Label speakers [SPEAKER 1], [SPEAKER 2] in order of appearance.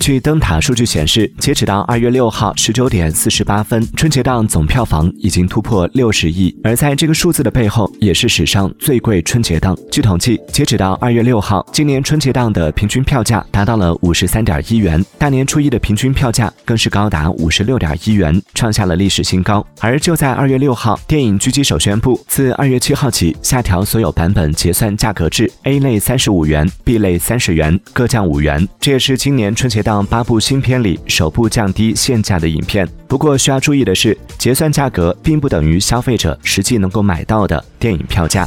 [SPEAKER 1] 据灯塔数据显示，截止到二月六号十九点四十八分，春节档总票房已经突破六十亿。而在这个数字的背后，也是史上最贵春节档。据统计，截止到二月六号，今年春节档的平均票价达到了五十三点一元，大年初一的平均票价更是高达五十六点一元，创下了历史新高。而就在二月六号，电影狙击手宣布，自二月七号起下调所有版本结算价格至 A 类三十五元，B 类三十元，各降五元。这也是今年春且档。八部新片里首部降低现价的影片。不过需要注意的是，结算价格并不等于消费者实际能够买到的电影票价。